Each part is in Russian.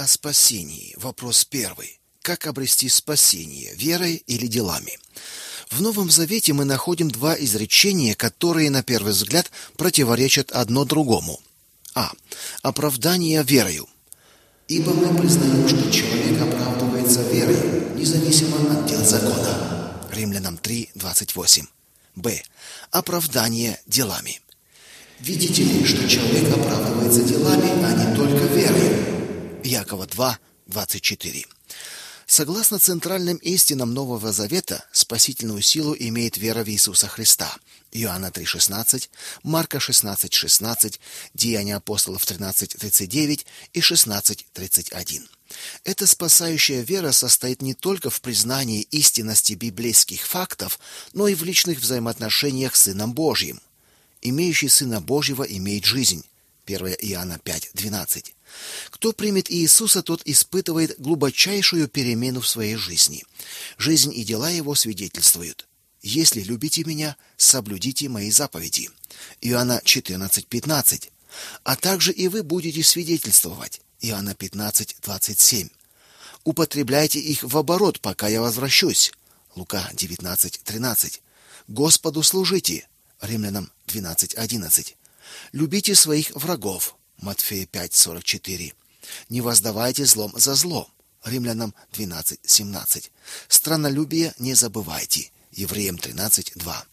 О спасении. Вопрос первый. Как обрести спасение, верой или делами? В Новом Завете мы находим два изречения, которые на первый взгляд противоречат одно другому. А. Оправдание верою. Ибо мы признаем, что человек оправдывается верой, независимо от дел закона. Римлянам 3:28. Б. Оправдание делами. Видите ли, что человек оправдывается делами, а не только верой. Якова 2, 24. Согласно центральным истинам Нового Завета, спасительную силу имеет вера в Иисуса Христа. Иоанна 3:16, Марка 16:16, Деяния апостолов 13:39 и 16:31. Эта спасающая вера состоит не только в признании истинности библейских фактов, но и в личных взаимоотношениях с Сыном Божьим. Имеющий Сына Божьего имеет жизнь. 1 Иоанна 5:12. Кто примет Иисуса, тот испытывает глубочайшую перемену в своей жизни. Жизнь и дела его свидетельствуют. Если любите меня, соблюдите мои заповеди. Иоанна 14:15. А также и вы будете свидетельствовать. Иоанна 15:27. Употребляйте их в оборот, пока я возвращусь. Лука 19:13. Господу служите. Римлянам 12:11. Любите своих врагов. Матфея 5:44. Не воздавайте злом за зло. Римлянам 12:17. Страннолюбие не забывайте. Евреям 13:2.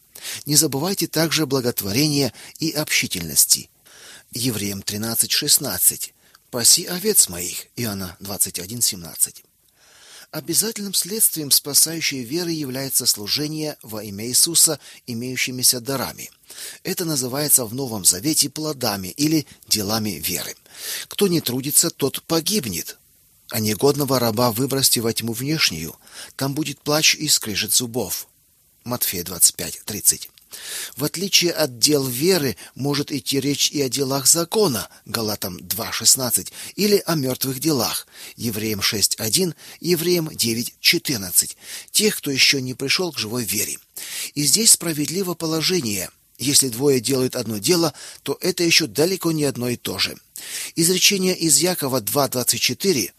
Не забывайте также благотворения и общительности. Евреям 13:16. Паси овец моих. Иоанна 21:17. Обязательным следствием спасающей веры является служение во имя Иисуса имеющимися дарами. Это называется в Новом Завете плодами или делами веры. Кто не трудится, тот погибнет. А негодного раба выбросьте во тьму внешнюю, там будет плач и скрежет зубов. Матфея 25:30. В отличие от дел веры, может идти речь и о делах закона, Галатам 2:16, или о мертвых делах, Евреям 6:1, Евреям 9:14, тех, кто еще не пришел к живой вере. И здесь справедливо положение: если двое делают одно дело, то это еще далеко не одно и то же. Изречение из Якова 2:24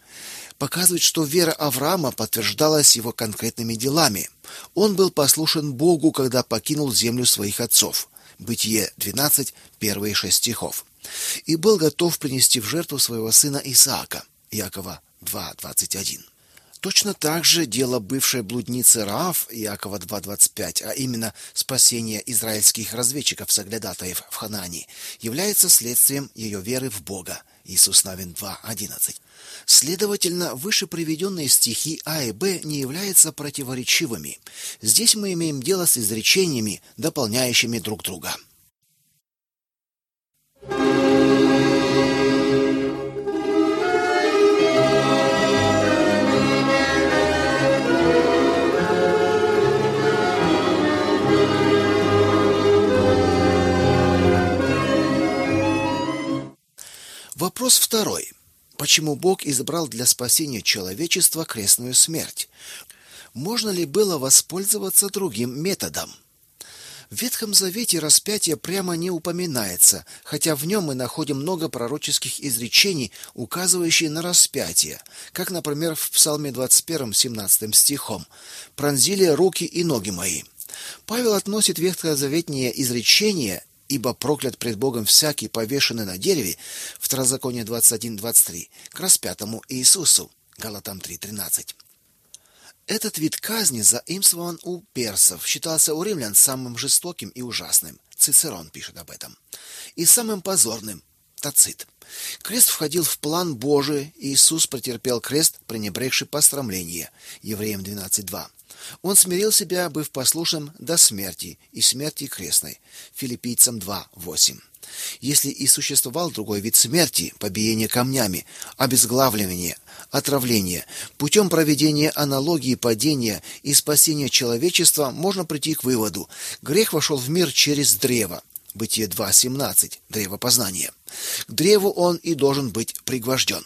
показывает, что вера Авраама подтверждалась его конкретными делами. Он был послушен Богу, когда покинул землю своих отцов. Бытие 12, первые шесть стихов. И был готов принести в жертву своего сына Исаака. Якова 2:21. Точно так же дело бывшей блудницы Раав Иакова 2.25, а именно спасение израильских разведчиков-соглядатаев в Ханане, является следствием ее веры в Бога. Иисус Навин 2.11. Следовательно, выше приведенные стихи А и Б не являются противоречивыми. Здесь мы имеем дело с изречениями, дополняющими друг друга. Вопрос второй. Почему Бог избрал для спасения человечества крестную смерть? Можно ли было воспользоваться другим методом? В Ветхом Завете распятие прямо не упоминается, хотя в нем мы находим много пророческих изречений, указывающих на распятие, как, например, в Псалме 21, 17 стихом «Пронзили руки и ноги мои». Павел относит ветхозаветнее изречение ибо проклят пред Богом всякий повешенный на дереве, Второзаконие 21:23, к распятому Иисусу, Галатам 3:13. Этот вид казни заимствован у персов, считался у римлян самым жестоким и ужасным. Цицерон пишет об этом. И самым позорным Тацит. Крест входил в план Божий, и Иисус претерпел крест, пренебрегший посрамление. Евреям 12:2. Он смирил себя, быв послушным до смерти и смерти крестной. Филиппийцам 2:8. Если и существовал другой вид смерти, побиение камнями, обезглавливание, отравление, путем проведения аналогии падения и спасения человечества можно прийти к выводу: грех вошел в мир через древо. Бытие 2:17, древо познания. К древу он и должен быть пригвожден.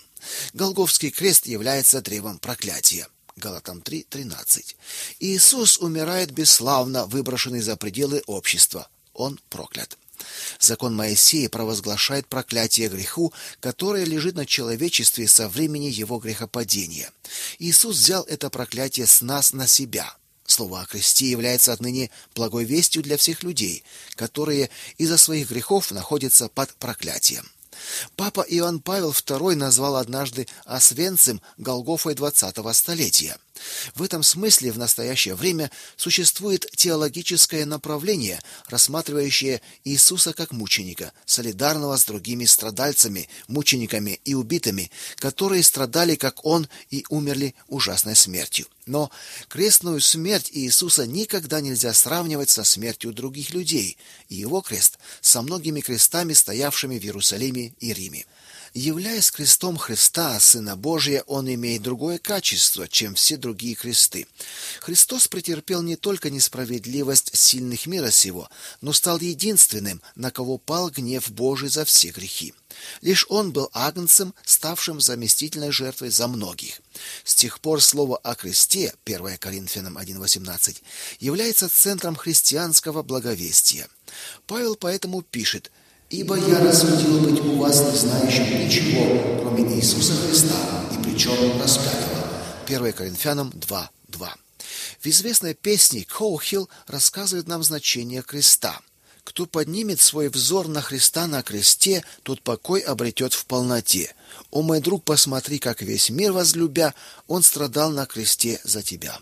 Голгофский крест является древом проклятия. Галатам 3:13. Иисус умирает бесславно, выброшенный за пределы общества. Он проклят. Закон Моисея провозглашает проклятие греху, которое лежит на человечестве со времени его грехопадения. Иисус взял это проклятие с нас на себя. Слово о кресте является отныне благой вестью для всех людей, которые из-за своих грехов находятся под проклятием. Папа Иоанн Павел II назвал однажды Освенцим Голгофой 20-го столетия. В этом смысле в настоящее время существует теологическое направление, рассматривающее Иисуса как мученика, солидарного с другими страдальцами, мучениками и убитыми, которые страдали как он и умерли ужасной смертью. Но крестную смерть Иисуса никогда нельзя сравнивать со смертью других людей, и его крест со многими крестами, стоявшими в Иерусалиме и Риме. Являясь крестом Христа, Сына Божия, он имеет другое качество, чем все другие кресты. Христос претерпел не только несправедливость сильных мира сего, но стал единственным, на кого пал гнев Божий за все грехи. Лишь он был агнцем, ставшим заместительной жертвой за многих. С тех пор слово о кресте, 1 Коринфянам 1:18, является центром христианского благовестия. Павел поэтому пишет: Ибо я рассудил быть у вас не знающим ничего, кроме Иисуса Христа, и причем распятого. 1 Коринфянам 2, 2. В известной песне Коухилл рассказывает нам значение креста. Кто поднимет свой взор на Христа на кресте, тот покой обретет в полноте. О мой друг, посмотри, как весь мир возлюбя, он страдал на кресте за тебя.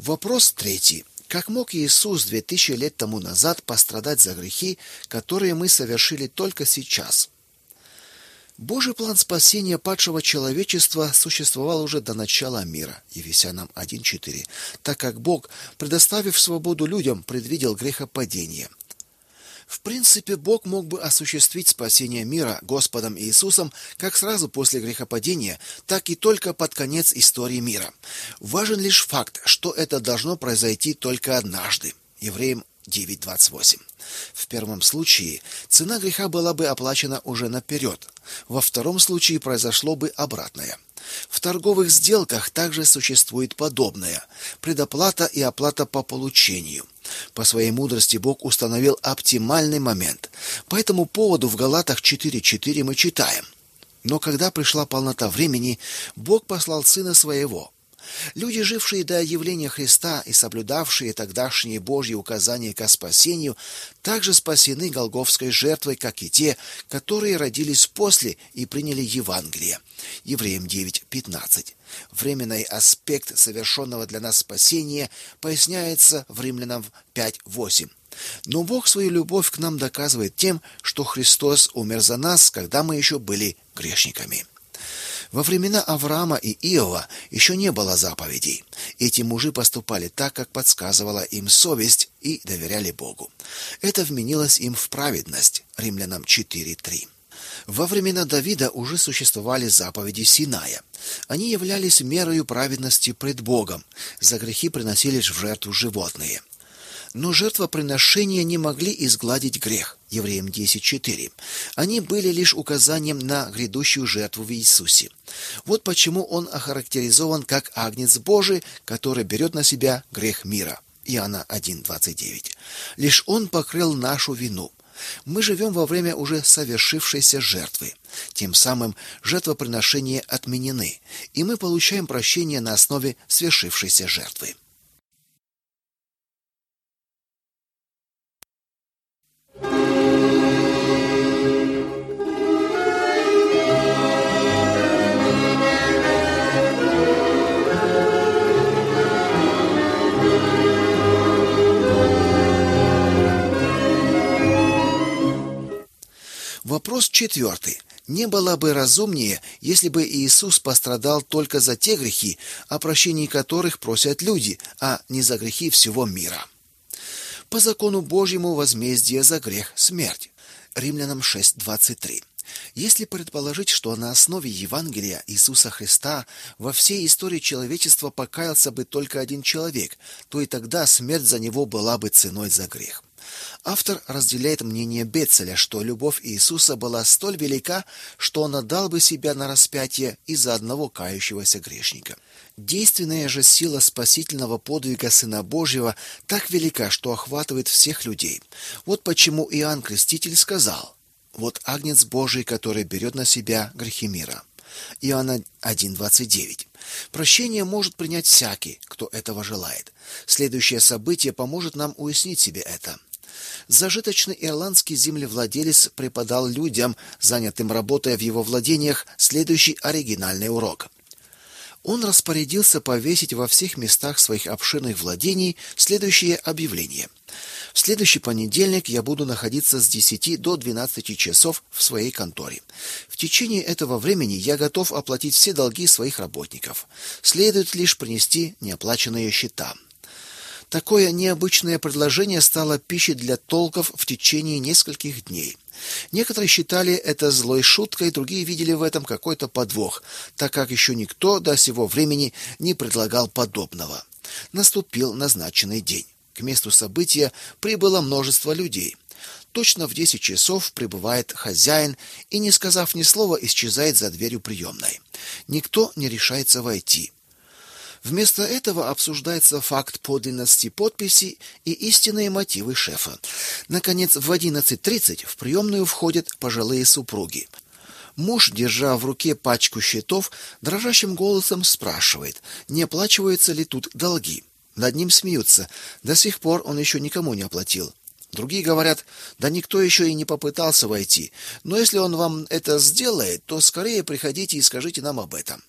Вопрос третий. Как мог Иисус две тысячи лет тому назад пострадать за грехи, которые мы совершили только сейчас? Божий план спасения падшего человечества существовал уже до начала мира. Ефесянам 1:4. Так как Бог, предоставив свободу людям, предвидел грехопадение. В принципе, Бог мог бы осуществить спасение мира Господом Иисусом как сразу после грехопадения, так и только под конец истории мира. Важен лишь факт, что это должно произойти только однажды. Евреям 9:28. В первом случае цена греха была бы оплачена уже наперед. Во втором случае произошло бы обратное. В торговых сделках также существует подобное предоплата и оплата по получению. По своей мудрости Бог установил оптимальный момент. По этому поводу в Галатах 4:4 мы читаем: "Но когда пришла полнота времени, Бог послал сына своего, Люди, жившие до явления Христа и соблюдавшие тогдашние Божьи указания к спасению, также спасены голгофской жертвой, как и те, которые родились после и приняли Евангелие. Евреям 9:15. Временный аспект совершенного для нас спасения поясняется в Римлянам 5:8. Но Бог свою любовь к нам доказывает тем, что Христос умер за нас, когда мы еще были грешниками. Во времена Авраама и Иова еще не было заповедей. Эти мужи поступали так, как подсказывала им совесть, и доверяли Богу. Это вменилось им в праведность. Римлянам 4:3. Во времена Давида уже существовали заповеди Синая. Они являлись мерою праведности пред Богом. За грехи приносились в жертву животные. Но жертвоприношения не могли изгладить грех. Евреям 10:4. Они были лишь указанием на грядущую жертву в Иисусе. Вот почему он охарактеризован как агнец Божий, который берет на себя грех мира. Иоанна 1:29. Лишь он покрыл нашу вину. Мы живем во время уже совершившейся жертвы. Тем самым жертвоприношения отменены, и мы получаем прощение на основе свершившейся жертвы. Четвертый. Не было бы разумнее, если бы Иисус пострадал только за те грехи, о прощении которых просят люди, а не за грехи всего мира. По закону Божьему возмездие за грех смерть. Римлянам 6:23. Если предположить, что на основе Евангелия Иисуса Христа во всей истории человечества покаялся бы только один человек, то и тогда смерть за него была бы ценой за грех. Автор разделяет мнение Бецеля, что любовь Иисуса была столь велика, что он отдал бы себя на распятие из-за одного кающегося грешника. Действенная же сила спасительного подвига Сына Божьего так велика, что охватывает всех людей. Вот почему Иоанн Креститель сказал: "Вот агнец Божий, который берет на себя грехи мира". Иоанна 1:29. Прощение может принять всякий, кто этого желает. Следующее событие поможет нам уяснить себе это. Зажиточный ирландский землевладелец преподал людям, занятым работой в его владениях, следующий оригинальный урок. Он распорядился повесить во всех местах своих обширных владений следующее объявление: в следующий понедельник я буду находиться с 10 до 12 часов в своей конторе. В течение этого времени я готов оплатить все долги своих работников. Следует лишь принести неоплаченные счета. Такое необычное предложение стало пищей для толков в течение нескольких дней. Некоторые считали это злой шуткой, другие видели в этом какой-то подвох, так как еще никто до сего времени не предлагал подобного. Наступил назначенный день. К месту события прибыло множество людей. Точно в десять часов прибывает хозяин и, не сказав ни слова, исчезает за дверью приемной. Никто не решается войти. Вместо этого обсуждается факт подлинности подписи и истинные мотивы шефа. Наконец, в 11:30 в приемную входят пожилые супруги. Муж, держа в руке пачку счетов, дрожащим голосом спрашивает: "Не оплачиваются ли тут долги?" Над ним смеются. До сих пор он еще никому не оплатил. Другие говорят: "Да никто еще и не попытался войти. Но если он вам это сделает, то скорее приходите и скажите нам об этом".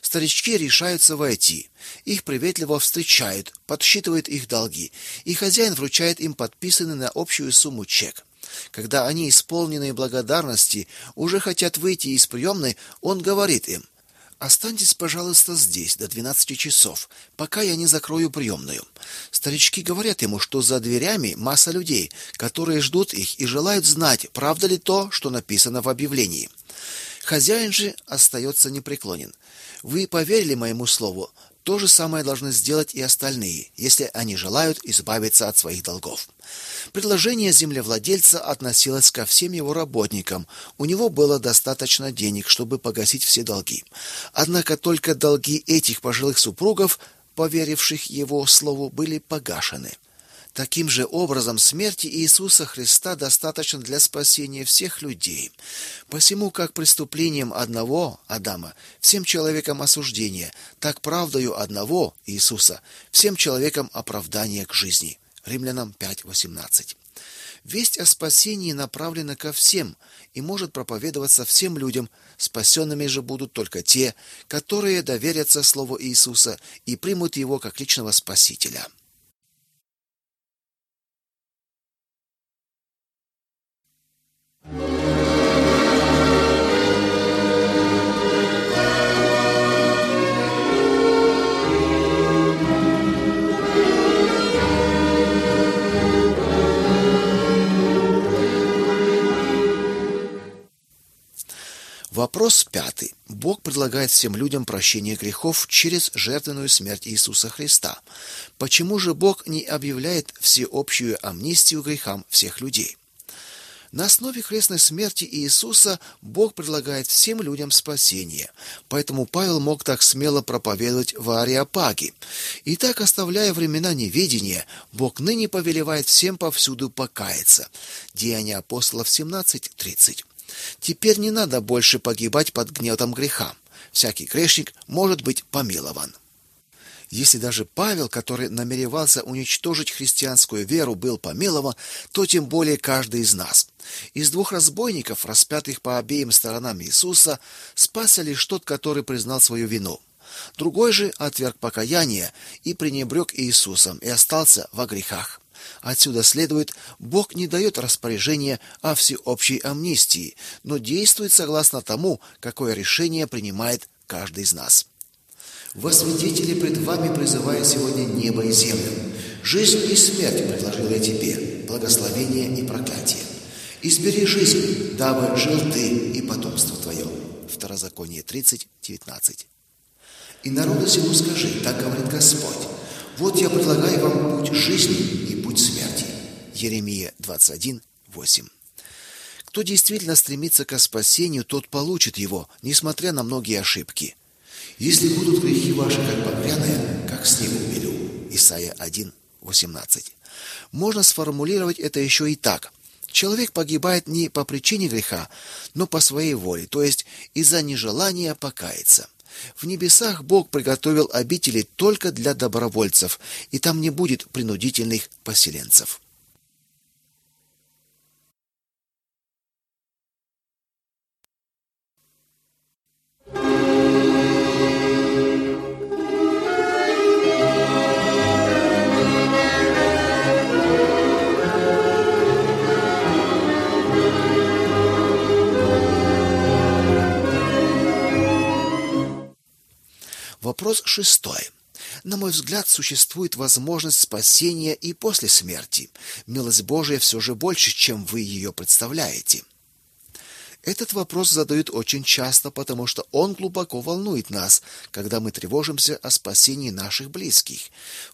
Старички решаются войти. Их приветливо встречают, подсчитывают их долги, и хозяин вручает им подписанный на общую сумму чек. Когда они, исполненные благодарности, уже хотят выйти из приемной, он говорит им: Останьтесь, пожалуйста, здесь до двенадцати часов, пока я не закрою приемную. Старички говорят ему, что за дверями масса людей, которые ждут их и желают знать, правда ли то, что написано в объявлении. Хозяин же остается непреклонен. Вы поверили моему слову, то же самое должны сделать и остальные, если они желают избавиться от своих долгов. Предложение землевладельца относилось ко всем его работникам. У него было достаточно денег, чтобы погасить все долги. Однако только долги этих пожилых супругов, поверивших его слову, были погашены. Таким же образом смерти Иисуса Христа достаточно для спасения всех людей. Посему как преступлением одного Адама всем человекам осуждение, так правдою одного Иисуса всем человекам оправдание к жизни. Римлянам 5:18. Весть о спасении направлена ко всем и может проповедоваться всем людям. Спасенными же будут только те, которые доверятся слову Иисуса и примут его как личного спасителя. Вопрос пятый. Бог предлагает всем людям прощение грехов через жертвенную смерть Иисуса Христа. Почему же Бог не объявляет всеобщую амнистию грехам всех людей? На основе крестной смерти Иисуса Бог предлагает всем людям спасение. Поэтому Павел мог так смело проповедовать в Ариапаге. И так, оставляя времена неведения, Бог ныне повелевает всем повсюду покаяться. Деяния апостолов 17:30. Теперь не надо больше погибать под гнетом греха. Всякий грешник может быть помилован. Если даже Павел, который намеревался уничтожить христианскую веру, был помилован, то тем более каждый из нас. Из двух разбойников, распятых по обеим сторонам Иисуса, спасся лишь тот, который признал свою вину. Другой же отверг покаяние и пренебрег Иисусом и остался во грехах. Отсюда следует, Бог не дает распоряжения о всеобщей амнистии, но действует согласно тому, какое решение принимает каждый из нас. Во свидетели пред вами призываю сегодня небо и землю. Жизнь и смерть предложил я тебе, благословение и проклятие. Избери жизнь, дабы жил ты и потомство твое. Второзаконие 30, 19. И народу сему скажи, так говорит Господь, вот я предлагаю вам путь жизни и путь смерти. Еремия 21, 8. Кто действительно стремится к спасению, тот получит его, несмотря на многие ошибки. Если будут грехи ваши как багряные, как снег убелю. Исайя 1, 18. Можно сформулировать это еще и так. Человек погибает не по причине греха, но по своей воле, то есть из-за нежелания покаяться. В небесах Бог приготовил обители только для добровольцев, и там не будет принудительных поселенцев. На мой взгляд, существует возможность спасения и после смерти. Милость Божия все же больше, чем вы ее представляете. Этот вопрос задают очень часто, потому что он глубоко волнует нас, когда мы тревожимся о спасении наших близких.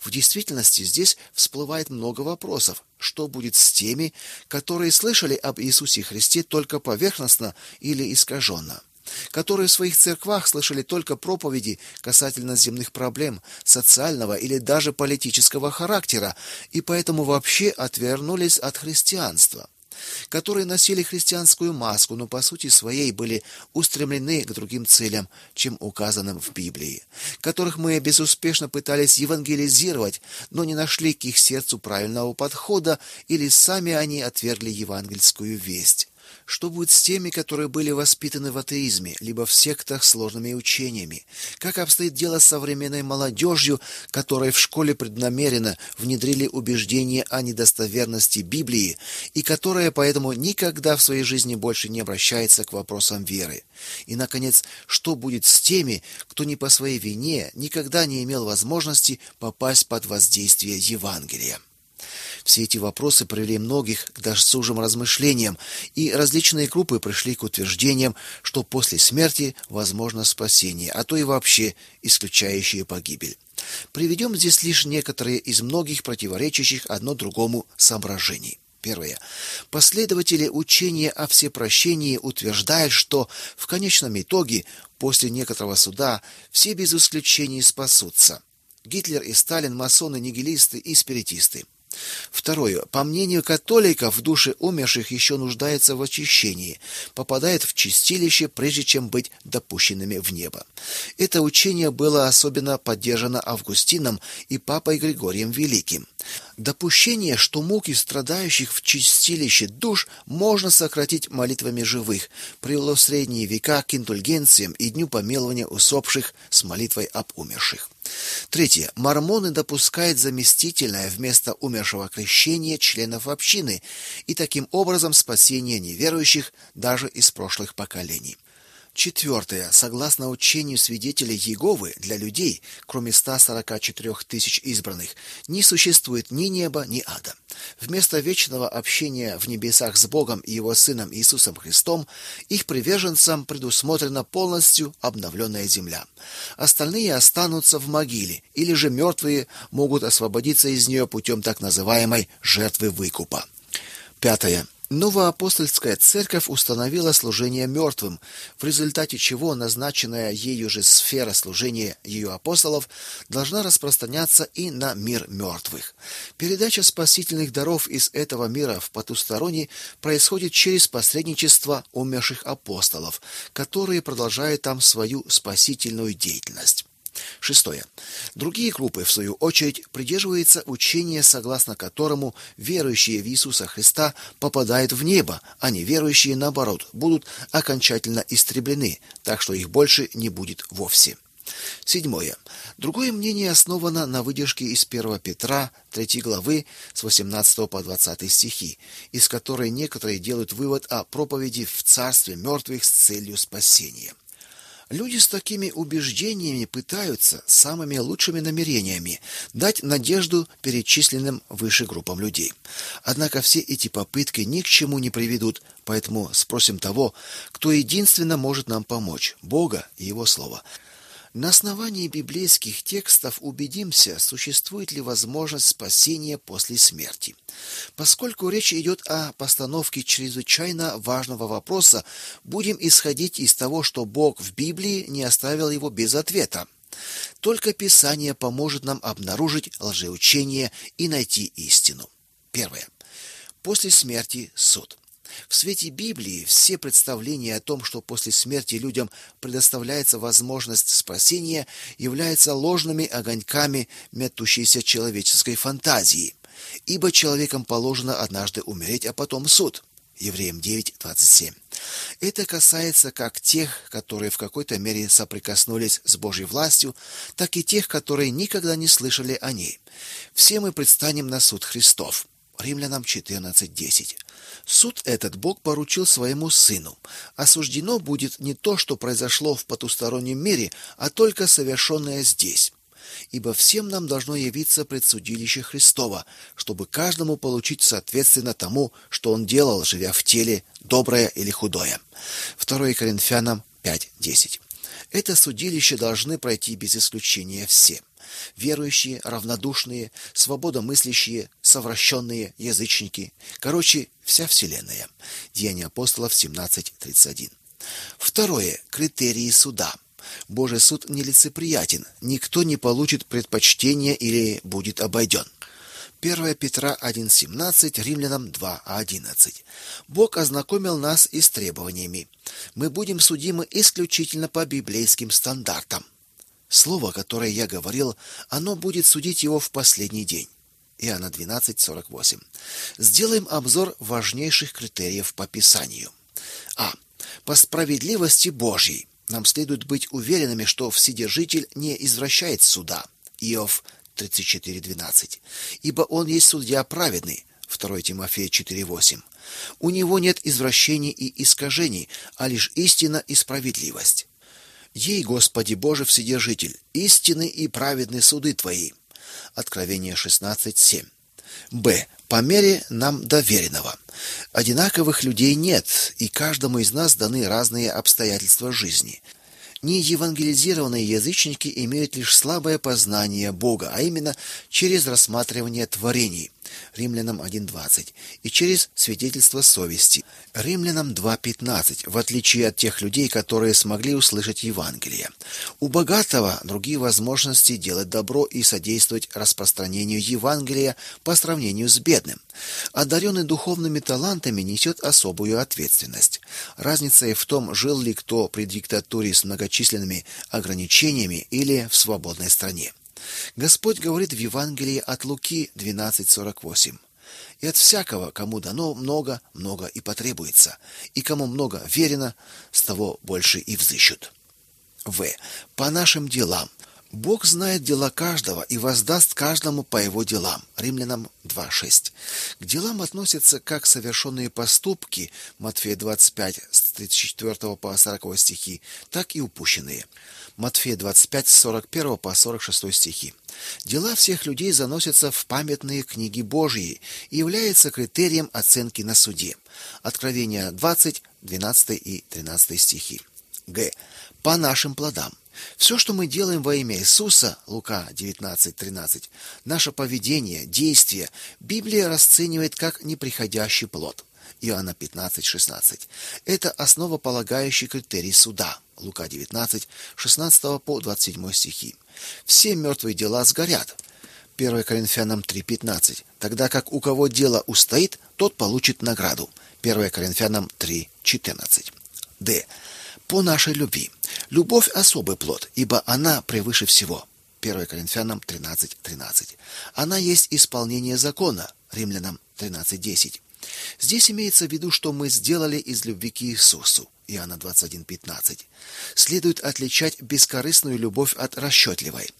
В действительности здесь всплывает много вопросов. Что будет с теми, которые слышали об Иисусе Христе только поверхностно или искаженно? Которые в своих церквах слышали только проповеди касательно земных проблем, социального или даже политического характера, и поэтому вообще отвернулись от христианства которые носили христианскую маску, но по сути своей были устремлены к другим целям, чем указанным в Библии, которых мы безуспешно пытались евангелизировать, но не нашли к их сердцу правильного подхода или сами они отвергли евангельскую весть. Что будет с теми, которые были воспитаны в атеизме, либо в сектах с сложными учениями? Как обстоит дело с современной молодежью, которой в школе преднамеренно внедрили убеждение о недостоверности Библии и которая поэтому никогда в своей жизни больше не обращается к вопросам веры? И наконец, что будет с теми, кто не по своей вине никогда не имел возможности попасть под воздействие Евангелия? Все эти вопросы привели многих к досужим размышлениям, и различные группы пришли к утверждениям, что после смерти возможно спасение, а то и вообще исключающее погибель. Приведем здесь лишь некоторые из многих противоречащих одно другому соображений. Первое. Последователи учения о всепрощении утверждают, что в конечном итоге, после некоторого суда, все без исключения спасутся. Гитлер и Сталин масоны, нигилисты и спиритисты. Второе. По мнению католиков, души умерших еще нуждаются в очищении, попадают в чистилище, прежде чем быть допущенными в небо. Это учение было особенно поддержано Августином и папой Григорием Великим. Допущение, что муки страдающих в чистилище душ можно сократить молитвами живых, привело в средние века к индульгенциям и дню помилования усопших с молитвой об умерших. Третье. Мормоны допускают заместительное вместо умершего крещения членов общины и таким образом спасение неверующих даже из прошлых поколений. Четвертое. Согласно учению свидетелей Иеговы, для людей, кроме 144 тысяч избранных, не существует ни неба, ни ада. Вместо вечного общения в небесах с Богом и Его Сыном Иисусом Христом, их приверженцам предусмотрена полностью обновленная земля. Остальные останутся в могиле, или же мертвые могут освободиться из нее путем так называемой жертвы выкупа. Пятое. Новоапостольская церковь установила служение мертвым, в результате чего назначенная ею же сфера служения ее апостолов должна распространяться и на мир мертвых. Передача спасительных даров из этого мира в потусторонний происходит через посредничество умерших апостолов, которые продолжают там свою спасительную деятельность. Шестое. Другие группы, в свою очередь, придерживаются учения, согласно которому верующие в Иисуса Христа попадают в небо, а неверующие, наоборот, будут окончательно истреблены, так что их больше не будет вовсе. Седьмое. Другое мнение основано на выдержке из 1 Петра 3 главы с 18 по 20 стихи, из которой некоторые делают вывод о проповеди в царстве мертвых с целью спасения. Люди с такими убеждениями пытаются самыми лучшими намерениями дать надежду перечисленным выше группам людей. Однако все эти попытки ни к чему не приведут, поэтому спросим того, кто единственно может нам помочь Бога и его слово. На основании библейских текстов убедимся, существует ли возможность спасения после смерти. Поскольку речь идет о постановке чрезвычайно важного вопроса, будем исходить из того, что Бог в Библии не оставил его без ответа. Только Писание поможет нам обнаружить лжеучение и найти истину. Первое. После смерти суд. В свете Библии все представления о том, что после смерти людям предоставляется возможность спасения, являются ложными огоньками метущейся человеческой фантазии. Ибо человеком положено однажды умереть, а потом суд. Евреям 9:27. Это касается как тех, которые в какой-то мере соприкоснулись с Божьей властью, так и тех, которые никогда не слышали о ней. Все мы предстанем на суд Христов. Римлянам 14:10. Суд этот Бог поручил своему сыну. Осуждено будет не то, что произошло в потустороннем мире, а только совершенное здесь. Ибо всем нам должно явиться предсудилище Христова, чтобы каждому получить соответственно тому, что он делал, живя в теле, доброе или худое. 2 Коринфянам 5:10. Это судилище должны пройти без исключения все верующие, равнодушные, свободомыслящие, совращенные, язычники. Короче, вся вселенная. Деяния апостолов 17:31. Второе критерии суда. Божий суд нелицеприятен. Никто не получит предпочтения или будет обойден. 1 Петра 1:17, Римлянам 2:11. Бог ознакомил нас и с требованиями. Мы будем судимы исключительно по библейским стандартам. Слово, которое я говорил, оно будет судить его в последний день. Иоанна 12:48. Сделаем обзор важнейших критериев по Писанию. А. По справедливости Божьей нам следует быть уверенными, что Вседержитель не извращает суда. Иов 34:12. Ибо он есть судья праведный. 2 Тимофея 4:8. У него нет извращений и искажений, а лишь истина и справедливость. Ей, Господи Боже Вседержитель, истины и праведны суды Твои. Откровение 16.7. Б. По мере нам доверенного. Одинаковых людей нет, и каждому из нас даны разные обстоятельства жизни. Неевангелизированные язычники имеют лишь слабое познание Бога, а именно через рассматривание творений – Римлянам 1:20, и через свидетельство совести. Римлянам 2:15, в отличие от тех людей, которые смогли услышать Евангелие. У богатого другие возможности делать добро и содействовать распространению Евангелия по сравнению с бедным. Одаренный духовными талантами несет особую ответственность. Разница и в том, жил ли кто при диктатуре с многочисленными ограничениями или в свободной стране. Господь говорит в Евангелии от Луки 12:48. И от всякого, кому дано много, много и потребуется, и кому много верено, с того больше и взыщут. В. По нашим делам. Бог знает дела каждого и воздаст каждому по его делам. Римлянам 2:6. К делам относятся как совершенные поступки, Матфея 25 с 34 по 40 стихи, так и упущенные. Матфея 25 с 41 по 46 стихи. Дела всех людей заносятся в памятные книги Божьи и являются критерием оценки на суде. Откровение 20, 12 и 13 стихи. Г. По нашим плодам. Все, что мы делаем во имя Иисуса, Лука 19:13, наше поведение, действия Библия расценивает как неприходящий плод. Иоанна 15:16. Это основополагающий критерий суда. Лука 19, 16 по 27 стихи. Все мертвые дела сгорят. 1 Коринфянам 3:15. Тогда как у кого дело устоит, тот получит награду. 1 Коринфянам 3:14. Д. По нашей любви. Любовь особый плод, ибо она превыше всего. 1 Коринфянам 13:13. 13. Она есть исполнение закона. Римлянам 13:10. Здесь имеется в виду, что мы сделали из любви к Иисусу. Иоанна 21:15. Следует отличать бескорыстную любовь от расчетливой.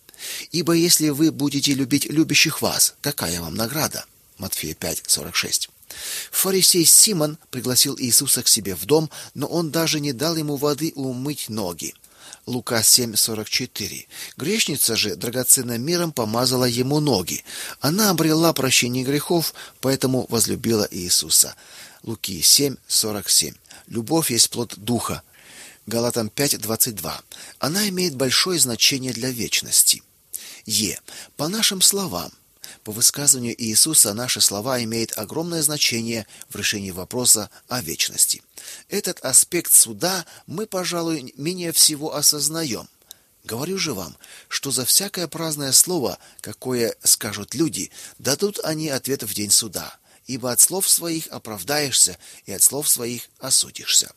Ибо если вы будете любить любящих вас, какая вам награда? Матфея 5:46. Фарисей Симон пригласил Иисуса к себе в дом, но он даже не дал ему воды умыть ноги. Лука 7:44. Грешница же драгоценным миром помазала ему ноги. Она обрела прощение грехов, поэтому возлюбила Иисуса. Луки 7:47. Любовь есть плод духа. Галатам 5:22. Она имеет большое значение для вечности. Е. По нашим словам, по высказыванию Иисуса наши слова имеют огромное значение в решении вопроса о вечности. Этот аспект суда мы, пожалуй, менее всего осознаем. Говорю же вам, что за всякое праздное слово, какое скажут люди, дадут они ответ в день суда, ибо от слов своих оправдаешься и от слов своих осудишься.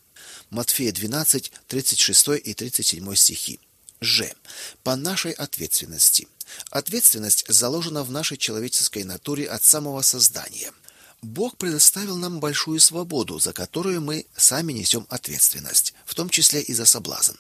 Матфея 12, 36 и 37 стихи. Ж. По нашей ответственности. Ответственность заложена в нашей человеческой натуре от самого создания. Бог предоставил нам большую свободу, за которую мы сами несем ответственность, в том числе и за соблазн.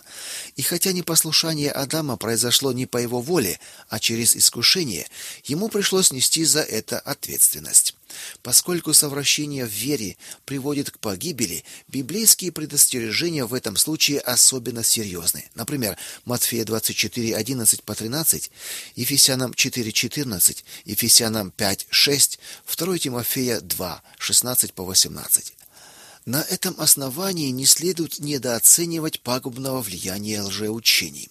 И хотя непослушание Адама произошло не по его воле, а через искушение, ему пришлось нести за это ответственность. Поскольку совращение в вере приводит к погибели, библейские предостережения в этом случае особенно серьезны. Например, Матфея 24:11 по 13, Ефесянам 4:14, Ефесянам 5:6, 2 Тимофея 2:16 по 18. На этом основании не следует недооценивать пагубного влияния лжеучений.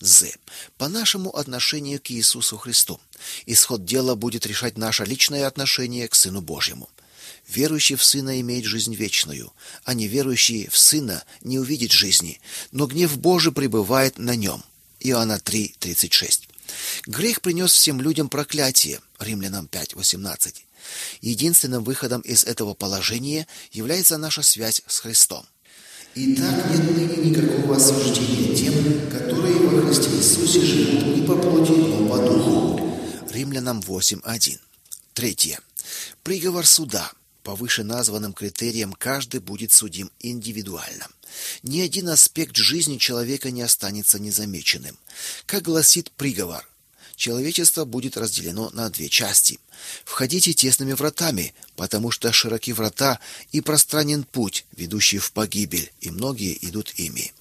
З. По нашему отношению к Иисусу Христу. Исход дела будет решать наше личное отношение к Сыну Божьему. Верующий в Сына имеет жизнь вечную, а неверующий в Сына не увидит жизни, но гнев Божий пребывает на нем. Иоанна 3:36. Грех принес всем людям проклятие. Римлянам 5:18. Единственным выходом из этого положения является наша связь с Христом. Итак, нет ныне никакого осуждения тем, которые во Христе Иисусе живут не по плоти, но по духу. Римлянам 8.1. Третье. Приговор суда. По вышеназванным критериям каждый будет судим индивидуально. Ни один аспект жизни человека не останется незамеченным. Как гласит приговор, человечество будет разделено на две части. Входите тесными вратами, потому что широки врата и пространен путь, ведущий в погибель, и многие идут ими.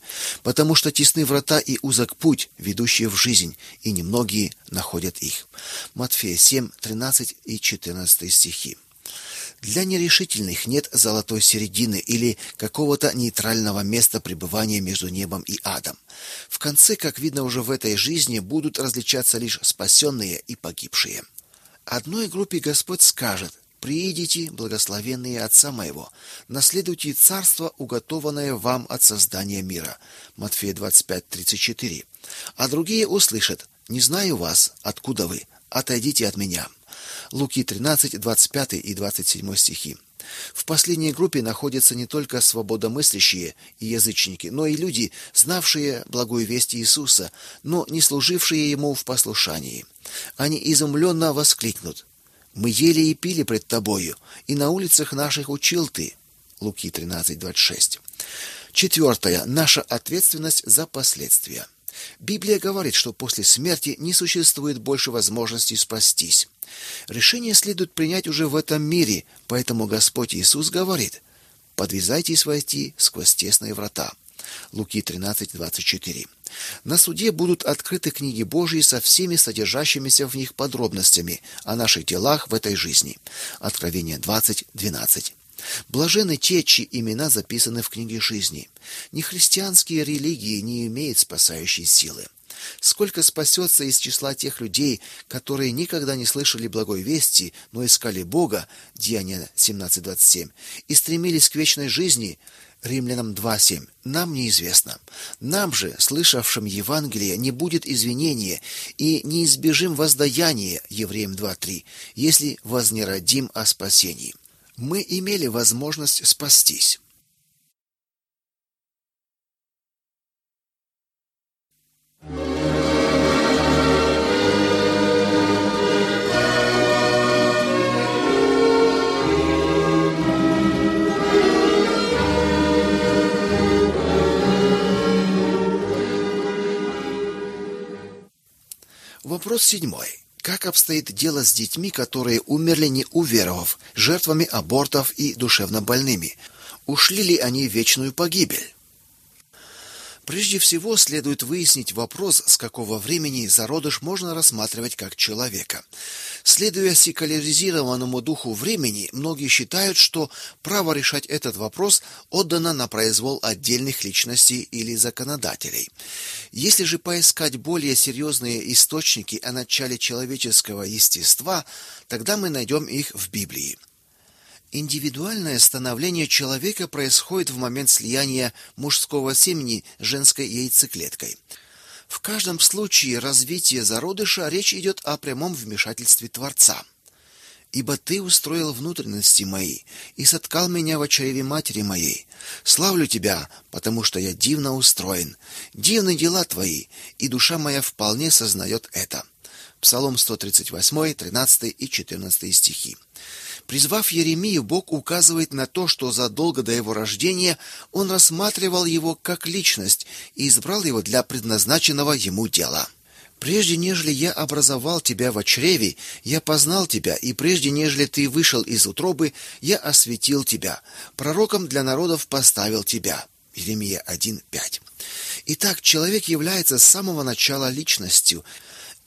Потому что тесны врата и узок путь, ведущий в жизнь, и немногие находят их. Матфея 7, 13 и 14 стихи. Для нерешительных нет золотой середины или какого-то нейтрального места пребывания между небом и адом. В конце, как видно уже в этой жизни, будут различаться лишь спасенные и погибшие. Одной группе Господь скажет: «Приидите, благословенные Отца моего, наследуйте царство, уготованное вам от создания мира». Матфея 25:34. А другие услышат: «Не знаю вас, откуда вы? Отойдите от меня». Луки 13, 25 и 27 стихи. В последней группе находятся не только свободомыслящие и язычники, но и люди, знавшие благую весть Иисуса, но не служившие ему в послушании. Они изумленно воскликнут: "Мы ели и пили пред тобою, и на улицах наших учил ты". Луки 13:26. Четвертое. Наша ответственность за последствия. Библия говорит, что после смерти не существует больше возможности спастись. Решение следует принять уже в этом мире, поэтому Господь Иисус говорит: "Подвязайтесь войти сквозь тесные врата". Луки 13:24. На суде будут открыты книги Божьи со всеми содержащимися в них подробностями о наших делах в этой жизни. Откровение 20:12. Блажены те, чьи имена записаны в книге жизни. Нехристианские религии не имеют спасающей силы. Сколько спасется из числа тех людей, которые никогда не слышали благой вести, но искали Бога, Деяния 17:27, и стремились к вечной жизни, Римлянам 2:7. Нам неизвестно. Нам же, слышавшим Евангелие, не будет извинения и не избежим воздаяния, Евреям 2:3, если вознеродим о спасении. Мы имели возможность спастись. Вопрос седьмой. Как обстоит дело с детьми, которые умерли не уверовав, жертвами абортов и душевно больными? Ушли ли они в вечную погибель? Прежде всего, следует выяснить вопрос, с какого времени зародыш можно рассматривать как человека. Следуя секуляризированному духу времени, многие считают, что право решать этот вопрос отдано на произвол отдельных личностей или законодателей. Если же поискать более серьезные источники о начале человеческого естества, тогда мы найдем их в Библии. Индивидуальное становление человека происходит в момент слияния мужского семени с женской яйцеклеткой. В каждом случае развития зародыша речь идет о прямом вмешательстве Творца. Ибо ты устроил внутренности мои и соткал меня в чреве матери моей. Славлю тебя, потому что я дивно устроен. Дивны дела твои, и душа моя вполне сознает это. Псалом 138, 13 и 14 стихи. Призвав Еремию, Бог указывает на то, что задолго до его рождения он рассматривал его как личность и избрал его для предназначенного ему дела. Прежде нежели я образовал тебя в чреве, я познал тебя, и прежде нежели ты вышел из утробы, я осветил тебя, пророком для народов поставил тебя. Еремия 1:5. Итак, человек является с самого начала личностью,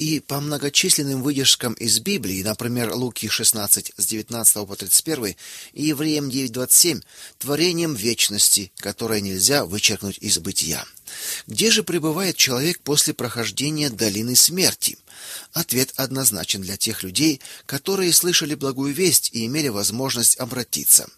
и по многочисленным выдержкам из Библии, например, Луки 16 с 19 по 31 и Евреям 9:27, творением вечности, которое нельзя вычеркнуть из бытия. Где же пребывает человек после прохождения долины смерти? Ответ однозначен для тех людей, которые слышали благую весть и имели возможность обратиться.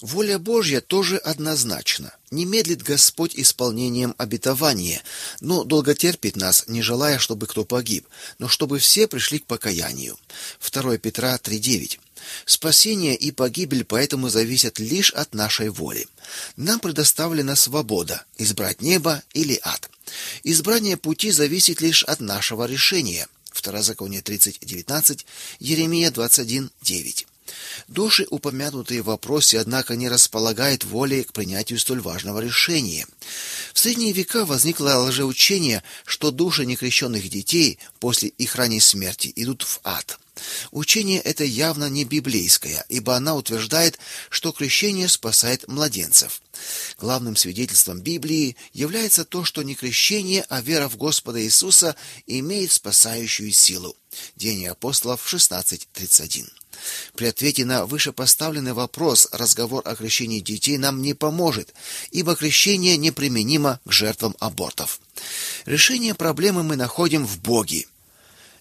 Воля Божья тоже однозначна. Не медлит Господь исполнением обетования, но долго терпит нас, не желая, чтобы кто погиб, но чтобы все пришли к покаянию. 2 Петра 3:9. Спасение и погибель поэтому зависят лишь от нашей воли. Нам предоставлена свобода избрать небо или ад. Избрание пути зависит лишь от нашего решения. Второзаконие 30:19, Еремия 21:9. Души, упомянутые в вопросе, однако не располагают волей к принятию столь важного решения. В средние века возникло лжеучение, что души некрещенных детей после их ранней смерти идут в ад. Учение это явно не библейское, ибо она утверждает, что крещение спасает младенцев. Главным свидетельством Библии является то, что не крещение, а вера в Господа Иисуса имеет спасающую силу. Деяния апостолов 16:31. При ответе на вышепоставленный вопрос разговор о крещении детей нам не поможет, ибо крещение неприменимо к жертвам абортов. Решение проблемы мы находим в Боге.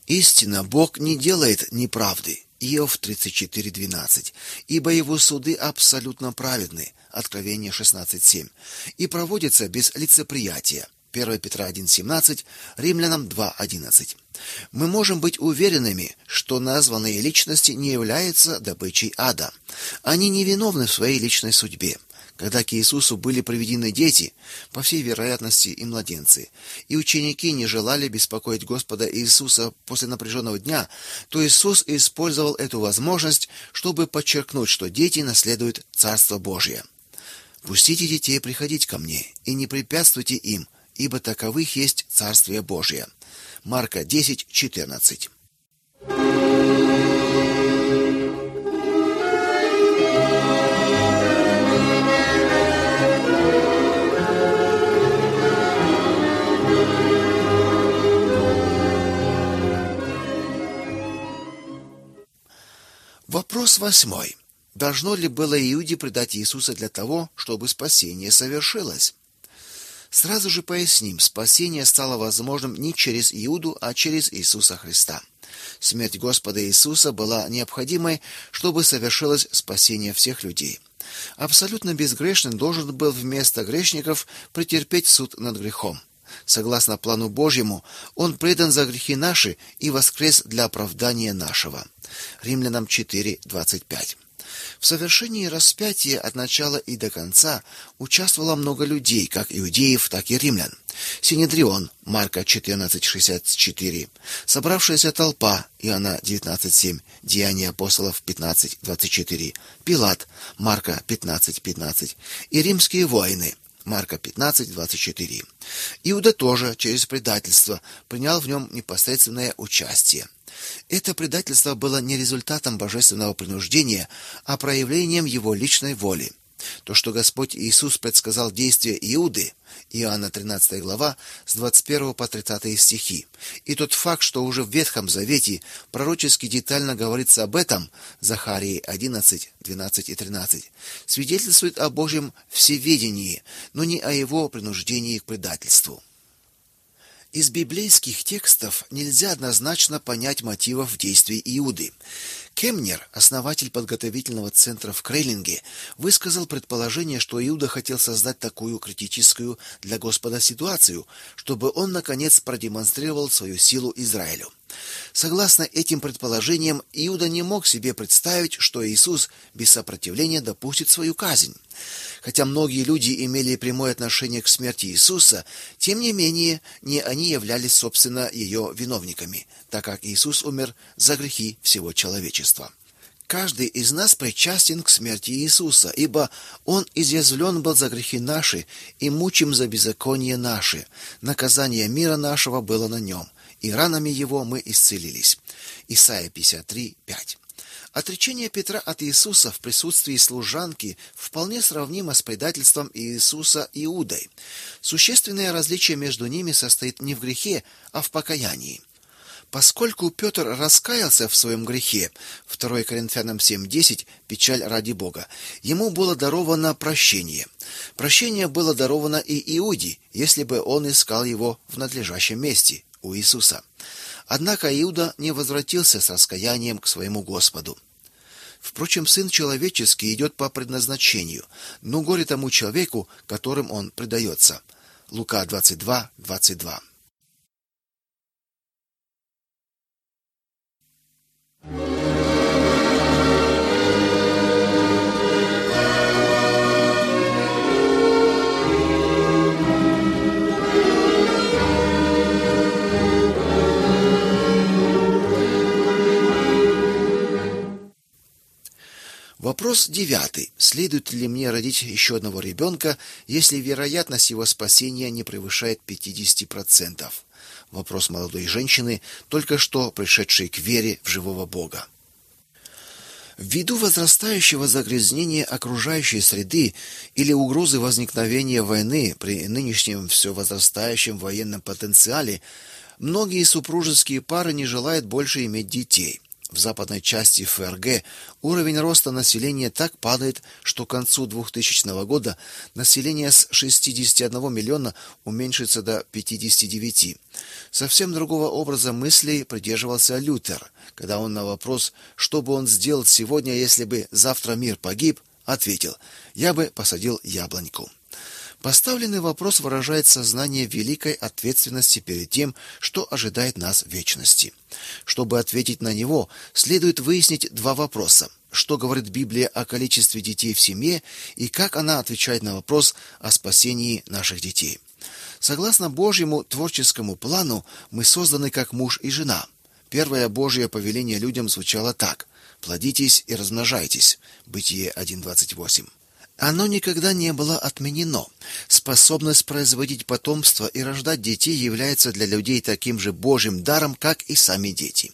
Истинно Бог не делает неправды. Иов 34:12. Ибо его суды абсолютно праведны. Откровение 16:7. И проводятся без лицеприятия. 1 Петра 1:17, Римлянам 2:11. Мы можем быть уверенными, что названные личности не являются добычей ада. Они не виновны в своей личной судьбе. Когда к Иисусу были приведены дети, по всей вероятности и младенцы, и ученики не желали беспокоить Господа Иисуса после напряженного дня, то Иисус использовал эту возможность, чтобы подчеркнуть, что дети наследуют Царство Божие. Пустите детей приходить ко мне и не препятствуйте им, ибо таковых есть Царствие Божие. Марка 10:14. Вопрос восьмой. Должно ли было Иуде предать Иисуса для того, чтобы спасение совершилось? Сразу же поясним, спасение стало возможным не через Иуду, а через Иисуса Христа. Смерть Господа Иисуса была необходимой, чтобы совершилось спасение всех людей. Абсолютно безгрешный должен был вместо грешников претерпеть суд над грехом. Согласно плану Божьему, он предан за грехи наши и воскрес для оправдания нашего. Римлянам 4:25. В совершении распятия от начала и до конца участвовало много людей, как иудеев, так и римлян. Синедрион, Марка 14:64. Собравшаяся толпа, Иоанна 19:7. Деяния апостолов 15:24. Пилат, Марка 15:15. И римские воины, Марка 15:24. Иуда тоже через предательство принял в нем непосредственное участие. Это предательство было не результатом божественного принуждения, а проявлением его личной воли. то, что Господь Иисус предсказал действия Иуды, Иоанна 13 глава с 21 по 30 стихи, и тот факт, что уже в Ветхом Завете пророчески детально говорится об этом, Захарии 11, 12 и 13, свидетельствует о Божьем всеведении, но не о его принуждении к предательству. Из библейских текстов нельзя однозначно понять мотивов действий Иуды. Кемнер, основатель подготовительного центра в Крейлинге, высказал предположение, что Иуда хотел создать такую критическую для Господа ситуацию, чтобы он наконец продемонстрировал свою силу Израилю. Согласно этим предположениям, Иуда не мог себе представить, что Иисус без сопротивления допустит свою казнь. Хотя многие люди имели прямое отношение к смерти Иисуса, тем не менее, не они являлись собственно ее виновниками, так как Иисус умер за грехи всего человечества. Каждый из нас причастен к смерти Иисуса, ибо он изъязвлен был за грехи наши и мучим за беззаконие наши. Наказание мира нашего было на нем и ранами его мы исцелились. Исайя 53, 5. Отречение Петра от Иисуса в присутствии служанки вполне сравнимо с предательством Иисуса Иудой. Существенное различие между ними состоит не в грехе, а в покаянии. Поскольку Петр раскаялся в своем грехе, 2 Коринфянам 7:10, печаль ради Бога, ему было даровано прощение. Прощение было даровано и Иуде, если бы он искал его в надлежащем месте у Иисуса. Однако Иуда не возвратился с раскаянием к своему Господу. Впрочем, сын человеческий идет по предназначению, но горе тому человеку, которым он предается. Лука 22:22. 22. Вопрос девятый. Следует ли мне родить еще одного ребенка, если вероятность его спасения не превышает 50%? Вопрос молодой женщины, только что пришедшей к вере в живого Бога. Ввиду возрастающего загрязнения окружающей среды или угрозы возникновения войны при нынешнем все возрастающем военном потенциале, многие супружеские пары не желают больше иметь детей. В западной части ФРГ уровень роста населения так падает, что к концу 2000 года население с 61 миллиона уменьшится до 59. Совсем другого образа мыслей придерживался Лютер, когда он на вопрос, что бы он сделал сегодня, если бы завтра мир погиб, ответил: "Я бы посадил яблоньку". Поставленный вопрос выражает сознание великой ответственности перед тем, что ожидает нас в вечности. Чтобы ответить на него, следует выяснить два вопроса: что говорит Библия о количестве детей в семье и как она отвечает на вопрос о спасении наших детей. Согласно Божьему творческому плану, мы созданы как муж и жена. Первое Божье повеление людям звучало так: плодитесь и размножайтесь. Бытие 1:28. Оно никогда не было отменено. Способность производить потомство и рождать детей является для людей таким же божьим даром, как и сами дети.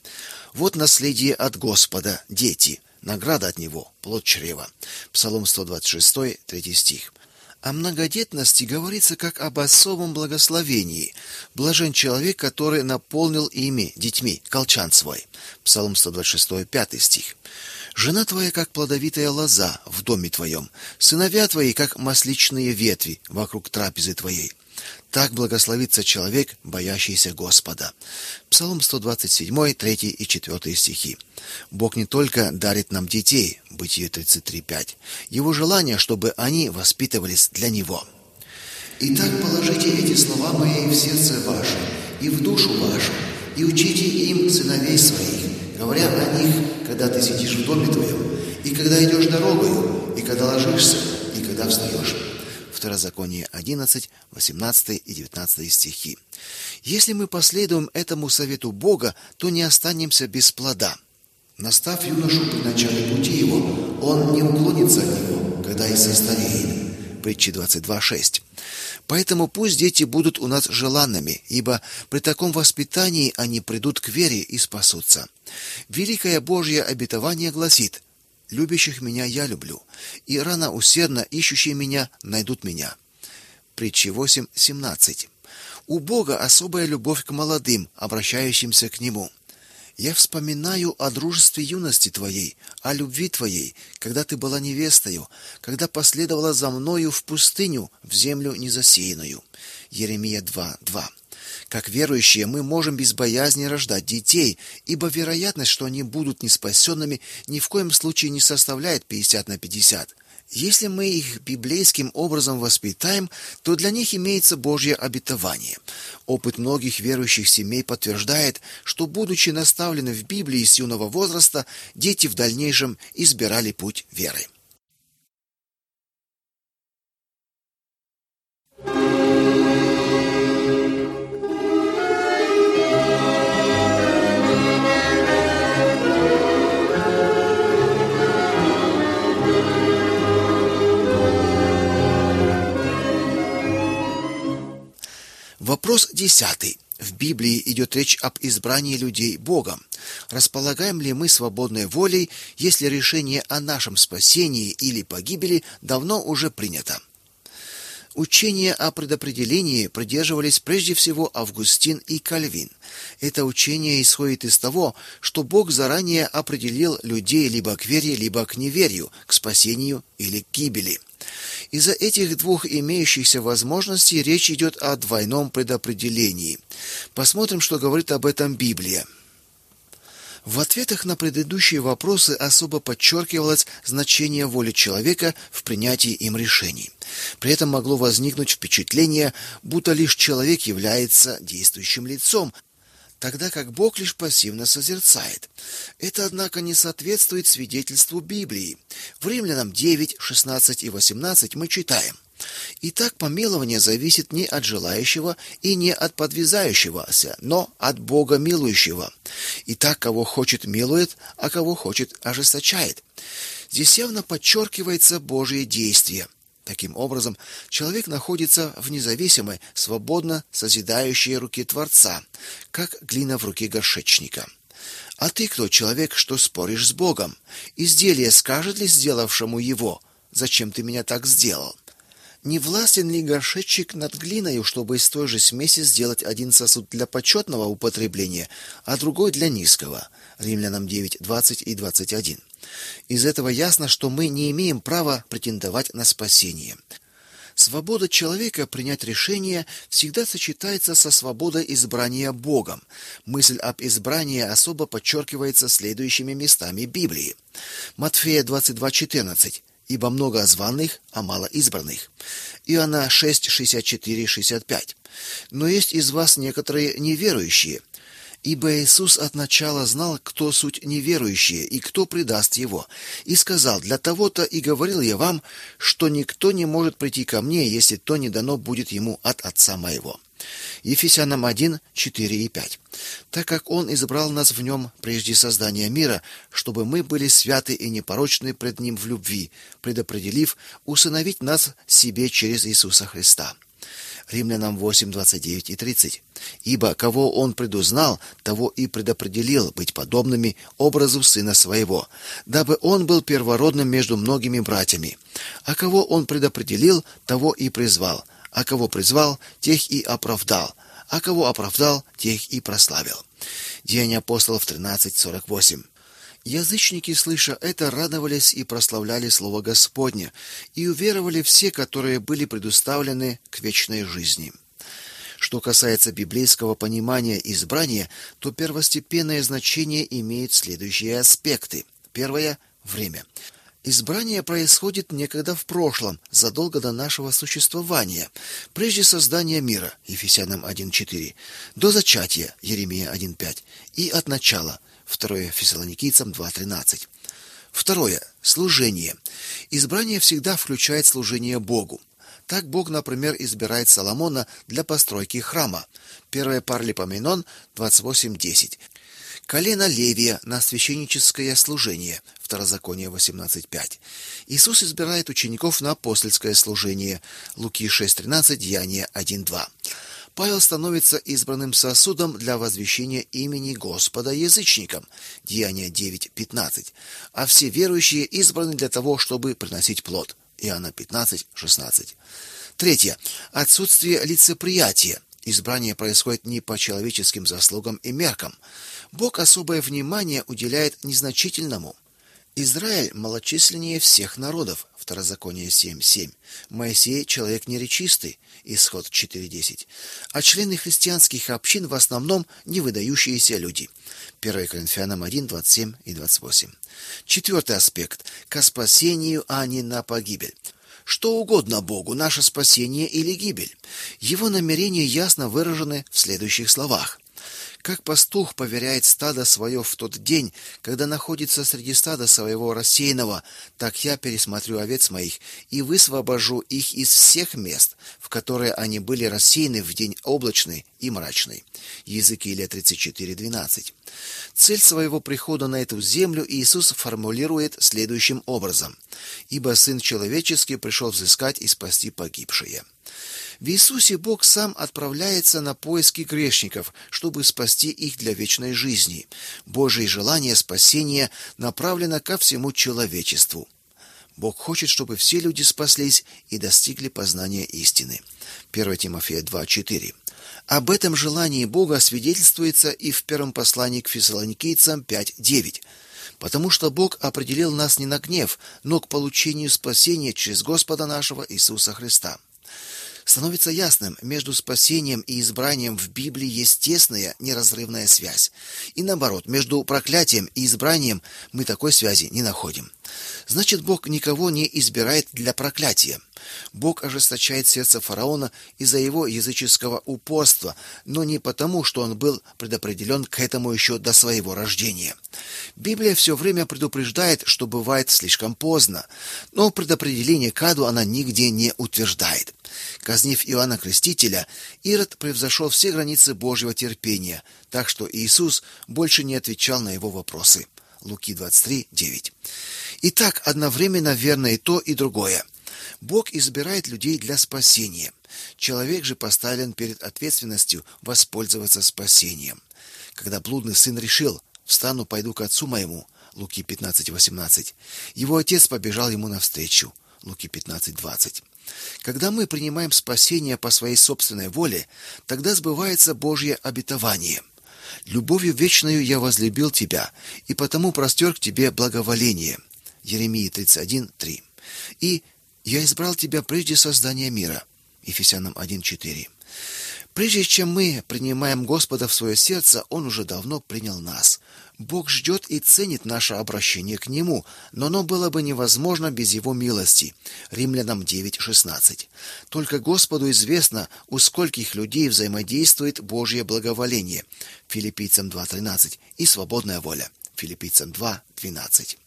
Вот наследие от Господа дети, награда от него плод чрева. Псалом 126, 3 стих. О многодетности говорится как об особом благословении. Блажен человек, который наполнил ими детьми колчан свой. Псалом 126, 5 стих. Жена твоя, как плодовитая лоза в доме твоем, сыновья твои, как масличные ветви вокруг трапезы твоей. Так благословится человек, боящийся Господа. Псалом 127, 3 и 4 стихи. Бог не только дарит нам детей, Бытие 33:5. Его желание, чтобы они воспитывались для него. Итак, положите эти слова мои в сердце ваше и в душу вашу, и учите им сыновей своих, говоря о них, когда ты сидишь в доме твоем, и когда идешь дорогою, и когда ложишься, и когда встаешь. Второзаконие 11, 18 и 19 стихи. Если мы последуем этому совету Бога, то не останемся без плода. Настав юношу при начале пути его, он не уклонится от него, когда и состареет. Притчи 22.6. Поэтому пусть дети будут у нас желанными, ибо при таком воспитании они придут к вере и спасутся. Великое Божье обетование гласит: Любящих меня я люблю, и рано усердно ищущие меня найдут меня. Притчи 8:17. У Бога особая любовь к молодым, обращающимся к нему. Я вспоминаю о дружестве юности твоей, о любви твоей, когда ты была невестою, когда последовала за мною в пустыню, в землю незасеянную. Еремия 2:2. Как верующие мы можем без боязни рождать детей, ибо вероятность, что они будут неспасенными, ни в коем случае не составляет 50 на 50. Если мы их библейским образом воспитаем, то для них имеется Божье обетование. Опыт многих верующих семей подтверждает, что будучи наставлены в Библии с юного возраста, дети в дальнейшем избирали путь веры. Вопрос десятый. В Библии идет речь об избрании людей Богом. Располагаем ли мы свободной волей, если решение о нашем спасении или погибели давно уже принято? Учения о предопределении придерживались прежде всего Августин и Кальвин. Это учение исходит из того, что Бог заранее определил людей либо к вере, либо к неверию, к спасению или к гибели. Из-за этих двух имеющихся возможностей речь идет о двойном предопределении. Посмотрим, что говорит об этом Библия. В ответах на предыдущие вопросы особо подчеркивалось значение воли человека в принятии им решений. При этом могло возникнуть впечатление, будто лишь человек является действующим лицом, тогда как Бог лишь пассивно созерцает. Это, однако, не соответствует свидетельству Библии. В Римлянам 9, 16 и 18 мы читаем – Итак, помилование зависит не от желающего и не от подвязающегося, но от Бога милующего. Итак, кого хочет милует, а кого хочет ожесточает. Здесь явно подчеркивается Божье действие – Таким образом, человек находится в независимой, свободно созидающей руке Творца, как глина в руке горшечника. А ты кто, человек, что споришь с Богом? Изделие скажет ли сделавшему его: "Зачем ты меня так сделал?" Не властен ли горшечник над глиною, чтобы из той же смеси сделать один сосуд для почетного употребления, а другой для низкого? Римлянам 9:20 и 21. Из этого ясно, что мы не имеем права претендовать на спасение. Свобода человека принять решение всегда сочетается со свободой избрания Богом. Мысль об избрании особо подчеркивается следующими местами Библии. Матфея 22:14 ибо много званых, а мало избранных. Иоанна 6:64-65. Но есть из вас некоторые неверующие, Ибо Иисус от начала знал, кто суть неверующие и кто предаст его, и сказал: "Для того-то и говорил я вам, что никто не может прийти ко мне, если то не дано будет ему от Отца моего". Ефесянам 1, 4 и 5. Так как Он избрал нас в Нем прежде создания мира, чтобы мы были святы и непорочны пред Ним в любви, предопределив усыновить нас себе через Иисуса Христа. Римлянам 8, 29 и 30. Ибо кого он предузнал, того и предопределил быть подобными образу сына своего, дабы он был первородным между многими братьями. А кого он предопределил, того и призвал, а кого призвал, тех и оправдал, а кого оправдал, тех и прославил. Деяния апостолов 13:48. Язычники, слыша это, радовались и прославляли слово Господне, и уверовали все, которые были предуставлены к вечной жизни. Что касается библейского понимания избрания, то первостепенное значение имеет следующие аспекты. Первое время. Избрание происходит некогда в прошлом, задолго до нашего существования, прежде создания мира, Ефесянам 1:4, до зачатия, Еремия 1:5, и от начала, Второе Фессалоникийцам 2:13. Второе служение. Избрание всегда включает служение Богу. Так Бог, например, избирает Соломона для постройки храма. Первое Парлипоменон 28:10. Колено Левия на священническое служение. Второзаконие 18:5. Иисус избирает учеников на апостольское служение. Луки 6:13, Деяния 1:2. Павел становится избранным сосудом для возвещения имени Господа язычникам. Деяния 9:15. А все верующие избраны для того, чтобы приносить плод. Иоанна 15:16. Третье. Отсутствие лицеприятия. Избрание происходит не по человеческим заслугам и меркам. Бог особое внимание уделяет незначительному. Израиль малочисленнее всех народов. Второзаконие 7:7. Моисей человек неречистый. Исход 4:10. А члены христианских общин в основном не выдающиеся люди. 1 Коринфянам 1:27 и 28. Четвертый аспект к спасению, а не на погибель. Что угодно Богу, наше спасение или гибель. Его намерения ясно выражены в следующих словах: как пастух поверяет стадо свое в тот день, когда находится среди стада своего рассеянного, так я пересмотрю овец моих и высвобожу их из всех мест, в которые они были рассеяны в день облачный и мрачный. Иезекииля 34:12. Цель своего прихода на эту землю Иисус формулирует следующим образом: ибо сын человеческий пришел взыскать и спасти погибшие. В Иисусе Бог сам отправляется на поиски грешников, чтобы спасти их для вечной жизни. Божье желание спасения направлено ко всему человечеству. Бог хочет, чтобы все люди спаслись и достигли познания истины. 1 Тимофея 2:4. Об этом желании Бога свидетельствуется и в первом послании к Фессалоникийцам 5:9 потому что Бог определил нас не на гнев, но к получению спасения через Господа нашего Иисуса Христа становится ясным, между спасением и избранием в Библии есть тесная, неразрывная связь. И наоборот, между проклятием и избранием мы такой связи не находим. Значит, Бог никого не избирает для проклятия. Бог ожесточает сердце фараона из-за его языческого упорства, но не потому, что он был предопределен к этому еще до своего рождения. Библия все время предупреждает, что бывает слишком поздно, но предопределение к аду она нигде не утверждает. Казнив Иоанна Крестителя, Ирод превзошел все границы Божьего терпения, так что Иисус больше не отвечал на его вопросы. Луки 23:9. Итак, одновременно верно и то, и другое. Бог избирает людей для спасения. Человек же поставлен перед ответственностью воспользоваться спасением. Когда блудный сын решил: "Встану, пойду к отцу моему", Луки 15:18. Его отец побежал ему навстречу. Луки 15:20. Когда мы принимаем спасение по своей собственной воле, тогда сбывается Божье обетование. Любовью вечною я возлюбил тебя, и потому простер к тебе благоволение. Еремия 31:3. И я избрал тебя прежде создания мира. Ефесянам 1:4. Прежде чем мы принимаем Господа в свое сердце, он уже давно принял нас. Бог ждет и ценит наше обращение к нему, но оно было бы невозможно без его милости. Римлянам 9:16. Только Господу известно, у скольких людей взаимодействует Божье благоволение. Филиппийцам 2:13 и свободная воля. Филиппийцам 2:12.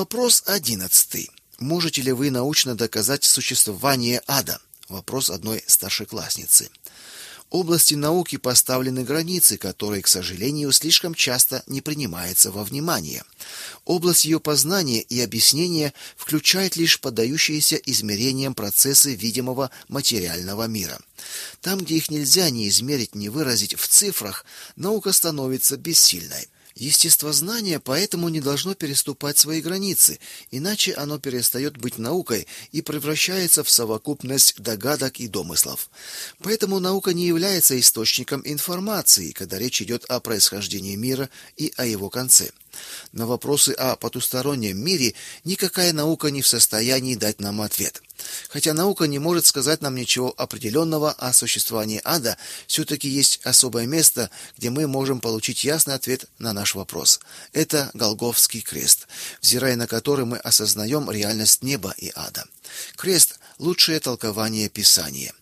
Вопрос одиннадцатый. Можете ли вы научно доказать существование ада? Вопрос одной старшеклассницы. Области науки поставлены границы, которые, к сожалению, слишком часто не принимаются во внимание. Область ее познания и объяснения включает лишь поддающиеся измерениям процессы видимого материального мира. Там, где их нельзя ни измерить, ни выразить в цифрах, наука становится бессильной. Естествознание поэтому не должно переступать свои границы, иначе оно перестает быть наукой и превращается в совокупность догадок и домыслов. Поэтому наука не является источником информации, когда речь идет о происхождении мира и о его конце. На вопросы о потустороннем мире никакая наука не в состоянии дать нам ответ. Хотя наука не может сказать нам ничего определенного о существовании ада, все таки есть особое место, где мы можем получить ясный ответ на наш вопрос. Это Голгофский крест, взирая на который мы осознаем реальность неба и ада. Крест лучшее толкование Писания.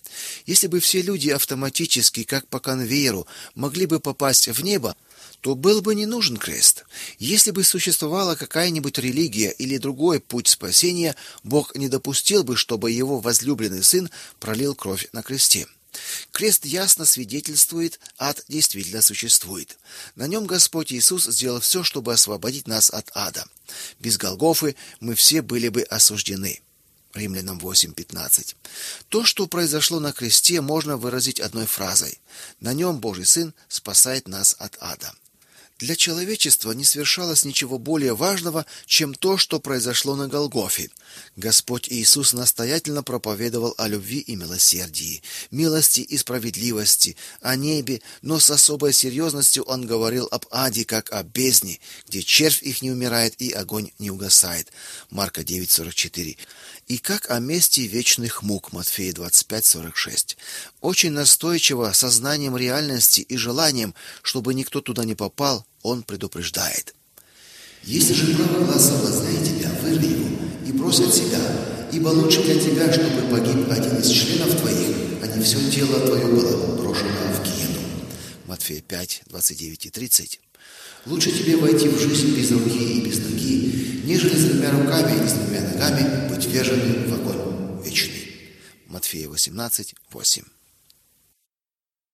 Если бы все люди автоматически, как по конвейеру, могли бы попасть в небо, то был бы не нужен крест. Если бы существовала какая-нибудь религия или другой путь спасения, Бог не допустил бы, чтобы его возлюбленный сын пролил кровь на кресте. Крест ясно свидетельствует, ад действительно существует. На нем Господь Иисус сделал все, чтобы освободить нас от ада. Без Голгофы мы все были бы осуждены. Римлянам 8:15. То, что произошло на кресте, можно выразить одной фразой: на нем Божий сын спасает нас от ада. Для человечества не свершалось ничего более важного, чем то, что произошло на Голгофе. Господь Иисус настоятельно проповедовал о любви и милосердии, милости и справедливости, о небе, но с особой серьезностью он говорил об аде как о бездне, где червь их не умирает и огонь не угасает. Марка 9:44 и как о месте вечных мук Матфея 25:46. Очень настойчиво, сознанием реальности и желанием, чтобы никто туда не попал, он предупреждает. Если же правый глаз соблазняет тебя, вырви его и брось от себя, ибо лучше для тебя, чтобы погиб один из членов твоих, а не все тело твое было брошено в гиену. Матфея 5, 29 и 30. Лучше тебе войти в жизнь без руки и без ноги, нежели с двумя руками и с двумя ногами быть вверженным в огонь вечный. Матфея 18, 8.